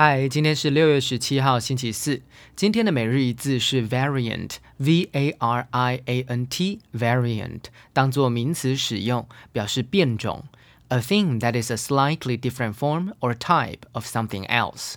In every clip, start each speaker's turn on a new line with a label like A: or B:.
A: 嗨，今天是六月十七号，星期四。今天的每日一字是 variant，v a r i a n t，variant 当做名词使用，表示变种，a thing that is a slightly different form or type of something else。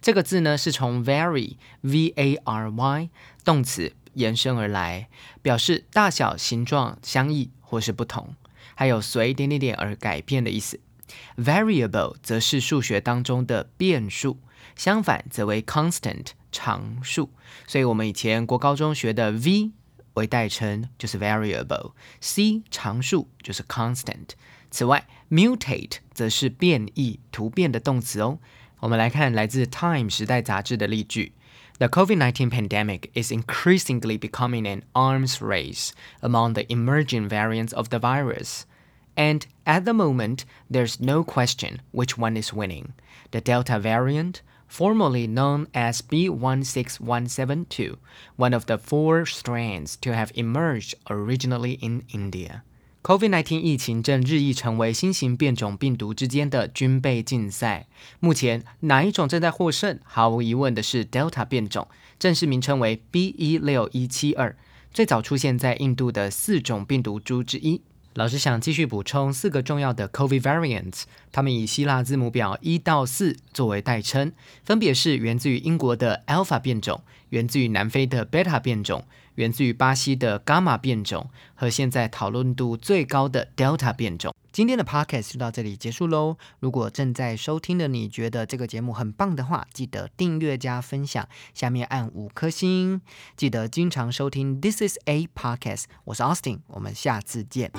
A: 这个字呢是从 vary，v a r y 动词延伸而来，表示大小、形状相异或是不同，还有随点点点而改变的意思。Variable 则是数学当中的变数，相反则为 constant 常数。所以，我们以前国高中学的 v 为代称就是 variable，c 常数就是 constant。此外，mutate 则是变异、突变的动词哦。我们来看来自《Time》时代杂志的例句：The COVID-19 pandemic is increasingly becoming an arms race among the emerging variants of the virus. And at the moment, there's no question which one is winning. The Delta variant, formerly known as B16172, one of the four strands to have emerged originally in India. COVID-19 疫情正日益成为新型变种病毒之间的军备竞赛。目前哪一种正在获胜？毫无疑问的是 Delta 变种，正式名称为 B16172，最早出现在印度的四种病毒株之一。 老师想继续补充四个重要的 COVID variants，它们以希腊字母表一到四作为代称，分别是源自于英国的 Alpha 变种，源自于南非的 Beta 变种，源自于巴西的 Gamma 变种，和现在讨论度最高的 Delta 变种。今天的 podcast 就到这里结束喽。如果正在收听的你觉得这个节目很棒的话，记得订阅加分享，下面按五颗星。记得经常收听 This is a podcast，我是 Austin，我们下次见。